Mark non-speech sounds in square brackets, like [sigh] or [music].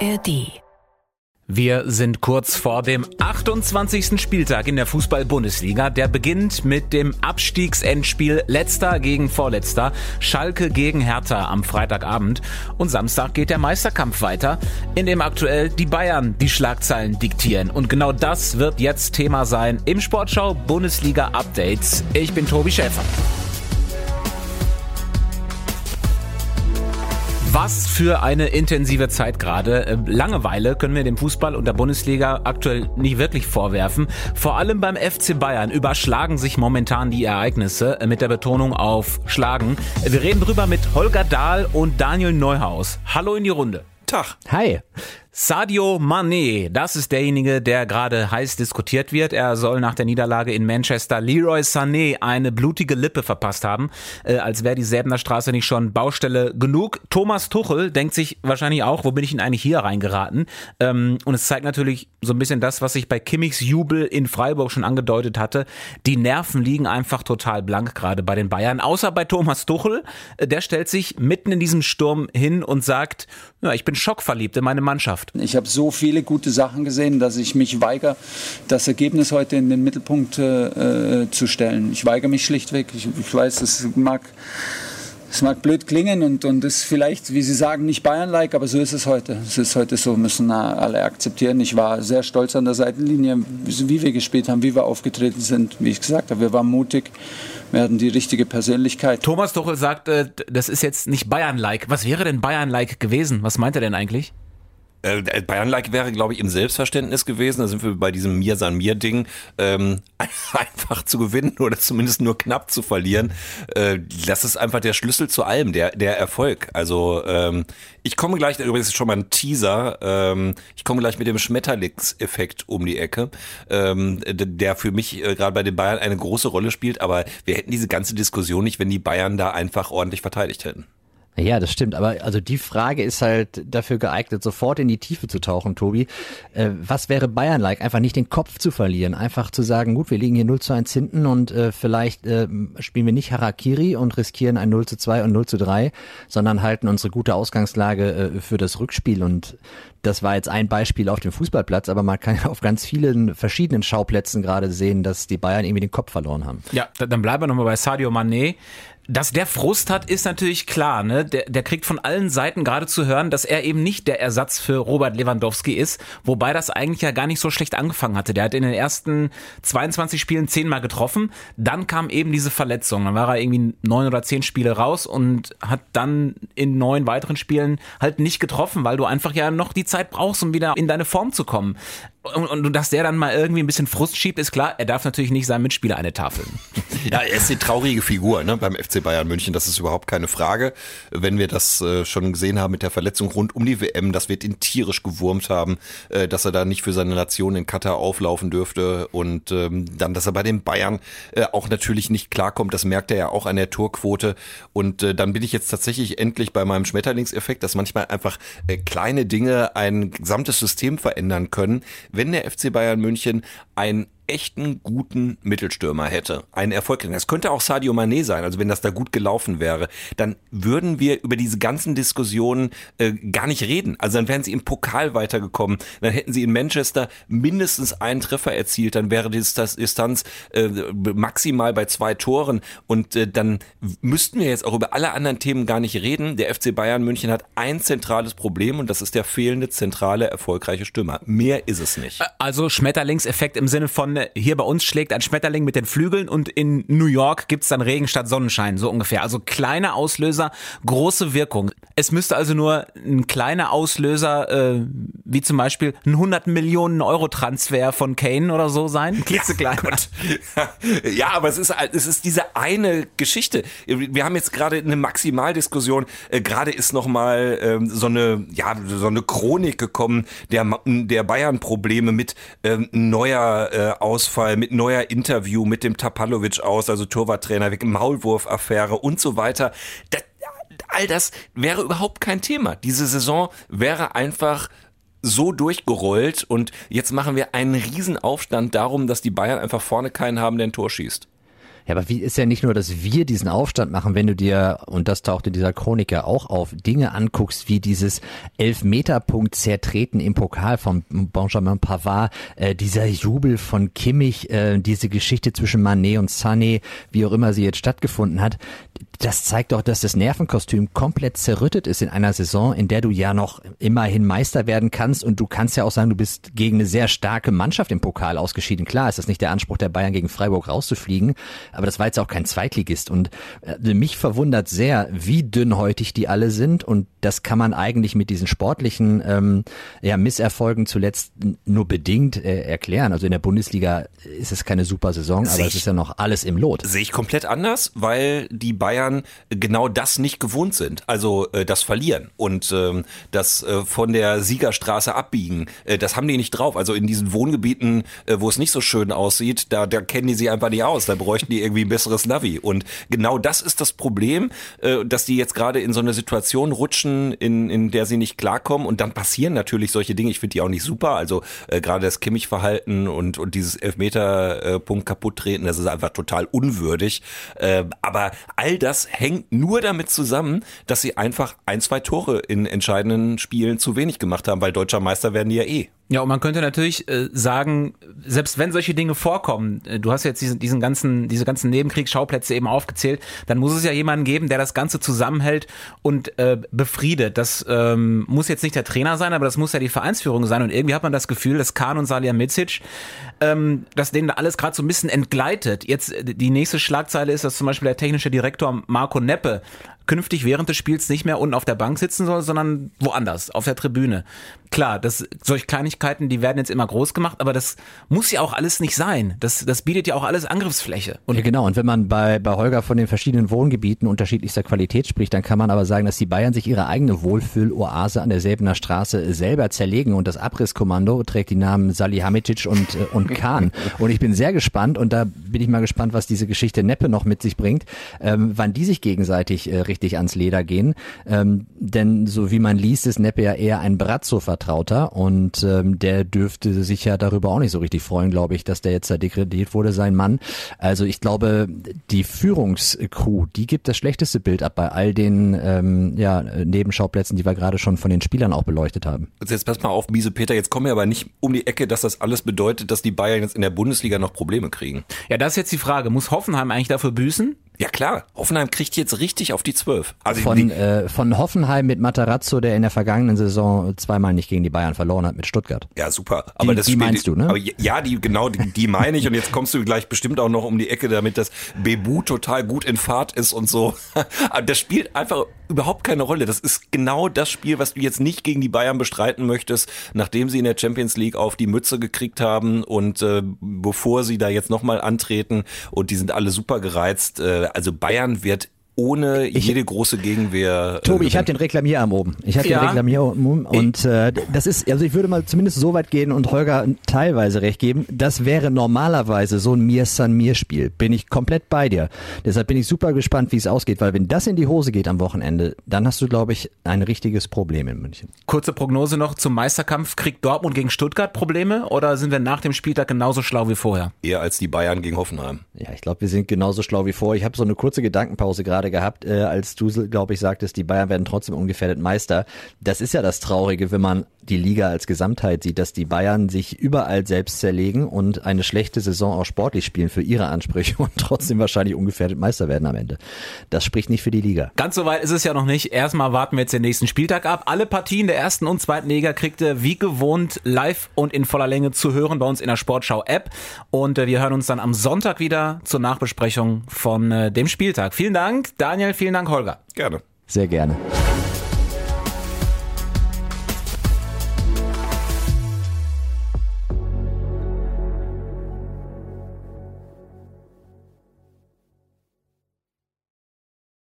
ARD. Wir sind kurz vor dem 28. Spieltag in der Fußball-Bundesliga. Der beginnt mit dem Abstiegsendspiel Letzter gegen Vorletzter, Schalke gegen Hertha am Freitagabend. Und Samstag geht der Meisterkampf weiter, in dem aktuell die Bayern die Schlagzeilen diktieren. Und genau das wird jetzt Thema sein im Sportschau Bundesliga Updates. Ich bin Tobi Schäfer. Was für eine intensive Zeit gerade. Äh, Langeweile können wir dem Fußball und der Bundesliga aktuell nicht wirklich vorwerfen. Vor allem beim FC Bayern überschlagen sich momentan die Ereignisse äh, mit der Betonung auf schlagen. Wir reden drüber mit Holger Dahl und Daniel Neuhaus. Hallo in die Runde. Tag. Hi. Sadio Mané, das ist derjenige, der gerade heiß diskutiert wird. Er soll nach der Niederlage in Manchester Leroy Sané eine blutige Lippe verpasst haben, äh, als wäre die Säbener Straße nicht schon Baustelle genug. Thomas Tuchel denkt sich wahrscheinlich auch, wo bin ich denn eigentlich hier reingeraten? Ähm, und es zeigt natürlich so ein bisschen das, was ich bei Kimmichs Jubel in Freiburg schon angedeutet hatte. Die Nerven liegen einfach total blank gerade bei den Bayern, außer bei Thomas Tuchel. Äh, der stellt sich mitten in diesem Sturm hin und sagt, ja, ich bin schockverliebt in meine Mannschaft. Mannschaft. Ich habe so viele gute Sachen gesehen, dass ich mich weigere, das Ergebnis heute in den Mittelpunkt äh, zu stellen. Ich weigere mich schlichtweg. Ich, ich weiß, es mag mag blöd klingen und, und ist vielleicht, wie Sie sagen, nicht Bayern-like, aber so ist es heute. Es ist heute so, müssen alle akzeptieren. Ich war sehr stolz an der Seitenlinie, wie wir gespielt haben, wie wir aufgetreten sind. Wie ich gesagt habe, wir waren mutig, wir hatten die richtige Persönlichkeit. Thomas Tuchel sagt, äh, das ist jetzt nicht Bayern-like. Was wäre denn Bayern-like gewesen? Was meint er denn eigentlich? Äh, Bayern-like wäre, glaube ich, im Selbstverständnis gewesen. Da sind wir bei diesem Mir san mir Ding ähm, [laughs] einfach zu gewinnen oder zumindest nur knapp zu verlieren. Äh, das ist einfach der Schlüssel zu allem, der der Erfolg. Also ähm, ich komme gleich, übrigens schon mal ein Teaser. Ähm, ich komme gleich mit dem Schmetterlingseffekt um die Ecke, ähm, der für mich äh, gerade bei den Bayern eine große Rolle spielt. Aber wir hätten diese ganze Diskussion nicht, wenn die Bayern da einfach ordentlich verteidigt hätten. Ja, das stimmt. Aber also die Frage ist halt dafür geeignet, sofort in die Tiefe zu tauchen, Tobi. Äh, was wäre Bayern-like? Einfach nicht den Kopf zu verlieren. Einfach zu sagen, gut, wir liegen hier 0 zu 1 hinten und äh, vielleicht äh, spielen wir nicht Harakiri und riskieren ein 0 zu 2 und 0 zu 3, sondern halten unsere gute Ausgangslage äh, für das Rückspiel. Und das war jetzt ein Beispiel auf dem Fußballplatz, aber man kann [laughs] auf ganz vielen verschiedenen Schauplätzen gerade sehen, dass die Bayern irgendwie den Kopf verloren haben. Ja, dann bleiben wir nochmal bei Sadio Mané. Dass der Frust hat, ist natürlich klar. Ne? Der, der kriegt von allen Seiten gerade zu hören, dass er eben nicht der Ersatz für Robert Lewandowski ist, wobei das eigentlich ja gar nicht so schlecht angefangen hatte. Der hat in den ersten 22 Spielen zehnmal getroffen, dann kam eben diese Verletzung. Dann war er irgendwie neun oder zehn Spiele raus und hat dann in neun weiteren Spielen halt nicht getroffen, weil du einfach ja noch die Zeit brauchst, um wieder in deine Form zu kommen. Und, und dass der dann mal irgendwie ein bisschen Frust schiebt, ist klar, er darf natürlich nicht seinem Mitspieler eine Tafel. [laughs] Ja, er ist die traurige Figur ne, beim FC Bayern München, das ist überhaupt keine Frage. Wenn wir das äh, schon gesehen haben mit der Verletzung rund um die WM, das wird ihn tierisch gewurmt haben, äh, dass er da nicht für seine Nation in Katar auflaufen dürfte. Und ähm, dann, dass er bei den Bayern äh, auch natürlich nicht klarkommt, das merkt er ja auch an der Torquote. Und äh, dann bin ich jetzt tatsächlich endlich bei meinem Schmetterlingseffekt, dass manchmal einfach äh, kleine Dinge ein gesamtes System verändern können wenn der FC Bayern München ein echten guten Mittelstürmer hätte, einen erfolgreichen, das könnte auch Sadio Mané sein, also wenn das da gut gelaufen wäre, dann würden wir über diese ganzen Diskussionen äh, gar nicht reden. Also dann wären sie im Pokal weitergekommen, dann hätten sie in Manchester mindestens einen Treffer erzielt, dann wäre die Distanz äh, maximal bei zwei Toren und äh, dann müssten wir jetzt auch über alle anderen Themen gar nicht reden. Der FC Bayern München hat ein zentrales Problem und das ist der fehlende zentrale erfolgreiche Stürmer. Mehr ist es nicht. Also Schmetterlingseffekt im Sinne von hier bei uns schlägt ein Schmetterling mit den Flügeln und in New York gibt's dann Regen statt Sonnenschein, so ungefähr. Also kleine Auslöser, große Wirkung. Es müsste also nur ein kleiner Auslöser, äh, wie zum Beispiel ein 100 Millionen Euro Transfer von Kane oder so sein. Klitzeklein. Ja, [laughs] ja, aber es ist, es ist diese eine Geschichte. Wir haben jetzt gerade eine Maximaldiskussion. Äh, gerade ist nochmal ähm, so eine, ja, so eine Chronik gekommen der, der Bayern-Probleme mit ähm, neuer äh, Ausfall, mit neuer Interview mit dem Tapalovic aus, also Torwarttrainer, wegen Maulwurf-Affäre und so weiter. Das, all das wäre überhaupt kein Thema. Diese Saison wäre einfach so durchgerollt und jetzt machen wir einen riesen Aufstand darum, dass die Bayern einfach vorne keinen haben, der ein Tor schießt. Ja, aber wie ist ja nicht nur, dass wir diesen Aufstand machen, wenn du dir, und das taucht in dieser Chronik ja auch auf, Dinge anguckst, wie dieses Elfmeterpunkt zertreten im Pokal von Benjamin Pavard, äh, dieser Jubel von Kimmich, äh, diese Geschichte zwischen Manet und Sané, wie auch immer sie jetzt stattgefunden hat, das zeigt doch, dass das Nervenkostüm komplett zerrüttet ist in einer Saison, in der du ja noch immerhin Meister werden kannst und du kannst ja auch sagen, du bist gegen eine sehr starke Mannschaft im Pokal ausgeschieden. Klar ist das nicht der Anspruch der Bayern gegen Freiburg rauszufliegen, aber das war jetzt auch kein Zweitligist und äh, mich verwundert sehr, wie dünnhäutig die alle sind und das kann man eigentlich mit diesen sportlichen ähm, ja, Misserfolgen zuletzt nur bedingt äh, erklären. Also in der Bundesliga ist es keine super Saison, aber es ist ja noch alles im Lot. Sehe ich komplett anders, weil die Bayern genau das nicht gewohnt sind. Also äh, das Verlieren und ähm, das äh, von der Siegerstraße abbiegen, äh, das haben die nicht drauf. Also in diesen Wohngebieten, äh, wo es nicht so schön aussieht, da, da kennen die sie einfach nicht aus. Da bräuchten die irgendwie ein besseres Navi. Und genau das ist das Problem, äh, dass die jetzt gerade in so eine Situation rutschen, in, in der sie nicht klarkommen. Und dann passieren natürlich solche Dinge. Ich finde die auch nicht super. Also äh, gerade das Kimmich-Verhalten und, und dieses Elfmeter-Punkt äh, kaputt treten, das ist einfach total unwürdig. Äh, aber all das hängt nur damit zusammen, dass sie einfach ein, zwei Tore in entscheidenden Spielen zu wenig gemacht haben, weil deutscher Meister werden die ja eh. Ja, und man könnte natürlich äh, sagen, selbst wenn solche Dinge vorkommen, äh, du hast jetzt diesen, diesen ganzen, diese ganzen Nebenkriegsschauplätze eben aufgezählt, dann muss es ja jemanden geben, der das Ganze zusammenhält und äh, befriedet. Das ähm, muss jetzt nicht der Trainer sein, aber das muss ja die Vereinsführung sein. Und irgendwie hat man das Gefühl, dass Kahn und Salihamidzic, ähm, dass denen alles gerade so ein bisschen entgleitet. Jetzt äh, die nächste Schlagzeile ist, dass zum Beispiel der technische Direktor Marco Neppe künftig während des Spiels nicht mehr unten auf der Bank sitzen soll, sondern woanders, auf der Tribüne. Klar, das, solche Kleinigkeiten, die werden jetzt immer groß gemacht, aber das muss ja auch alles nicht sein. Das, das bietet ja auch alles Angriffsfläche. Und ja, genau. Und wenn man bei, bei Holger von den verschiedenen Wohngebieten unterschiedlichster Qualität spricht, dann kann man aber sagen, dass die Bayern sich ihre eigene Wohlfühloase an der Säbener Straße selber zerlegen und das Abrisskommando trägt die Namen Salihamidzic und, äh, und [laughs] Kahn. und ich bin sehr gespannt und da bin ich mal gespannt, was diese Geschichte Neppe noch mit sich bringt, ähm, wann die sich gegenseitig äh, richtig ans Leder gehen. Ähm, denn so wie man liest, ist Neppe ja eher ein Brazzo-Vertrauter und ähm, der dürfte sich ja darüber auch nicht so richtig freuen, glaube ich, dass der jetzt da degradiert wurde, sein Mann. Also ich glaube, die Führungscrew, die gibt das schlechteste Bild ab bei all den ähm, ja, Nebenschauplätzen, die wir gerade schon von den Spielern auch beleuchtet haben. Jetzt pass mal auf, miese Peter, jetzt kommen wir aber nicht um die Ecke, dass das alles bedeutet, dass die Bayern jetzt in der Bundesliga noch Probleme kriegen. Ja, das ist jetzt die Frage. Muss Hoffenheim eigentlich dafür büßen? Ja klar, Hoffenheim kriegt jetzt richtig auf die Zwölf. Also von, äh, von Hoffenheim mit Matarazzo, der in der vergangenen Saison zweimal nicht gegen die Bayern verloren hat mit Stuttgart. Ja, super. Aber die, das die Spiel, meinst du, ne? Aber ja, die genau, die, die meine ich und jetzt kommst du gleich bestimmt auch noch um die Ecke, damit das Bebu total gut in Fahrt ist und so. Aber [laughs] das spielt einfach überhaupt keine Rolle. Das ist genau das Spiel, was du jetzt nicht gegen die Bayern bestreiten möchtest, nachdem sie in der Champions League auf die Mütze gekriegt haben und äh, bevor sie da jetzt nochmal antreten und die sind alle super gereizt. Äh, also Bayern wird ohne ich, jede große Gegenwehr. Äh, Tobi, ich habe den Reklamierarm oben. Ich habe ja. den Reklamierarm und äh, das ist, also ich würde mal zumindest so weit gehen und Holger teilweise recht geben. Das wäre normalerweise so ein Mir San Mir Spiel. Bin ich komplett bei dir. Deshalb bin ich super gespannt, wie es ausgeht, weil wenn das in die Hose geht am Wochenende, dann hast du, glaube ich, ein richtiges Problem in München. Kurze Prognose noch zum Meisterkampf. Kriegt Dortmund gegen Stuttgart Probleme oder sind wir nach dem Spieltag genauso schlau wie vorher? Eher als die Bayern gegen Hoffenheim. Ja, ich glaube, wir sind genauso schlau wie vorher. Ich habe so eine kurze Gedankenpause gerade gerade gehabt, äh, als du, glaube ich, sagtest, die Bayern werden trotzdem ungefährdet Meister. Das ist ja das Traurige, wenn man die Liga als Gesamtheit sieht, dass die Bayern sich überall selbst zerlegen und eine schlechte Saison auch sportlich spielen für ihre Ansprüche [laughs] und trotzdem wahrscheinlich ungefährdet Meister werden am Ende. Das spricht nicht für die Liga. Ganz so weit ist es ja noch nicht. Erstmal warten wir jetzt den nächsten Spieltag ab. Alle Partien der ersten und zweiten Liga kriegt ihr wie gewohnt live und in voller Länge zu hören bei uns in der Sportschau App. Und äh, wir hören uns dann am Sonntag wieder zur Nachbesprechung von äh, dem Spieltag. Vielen Dank, Daniel. Vielen Dank, Holger. Gerne. Sehr gerne.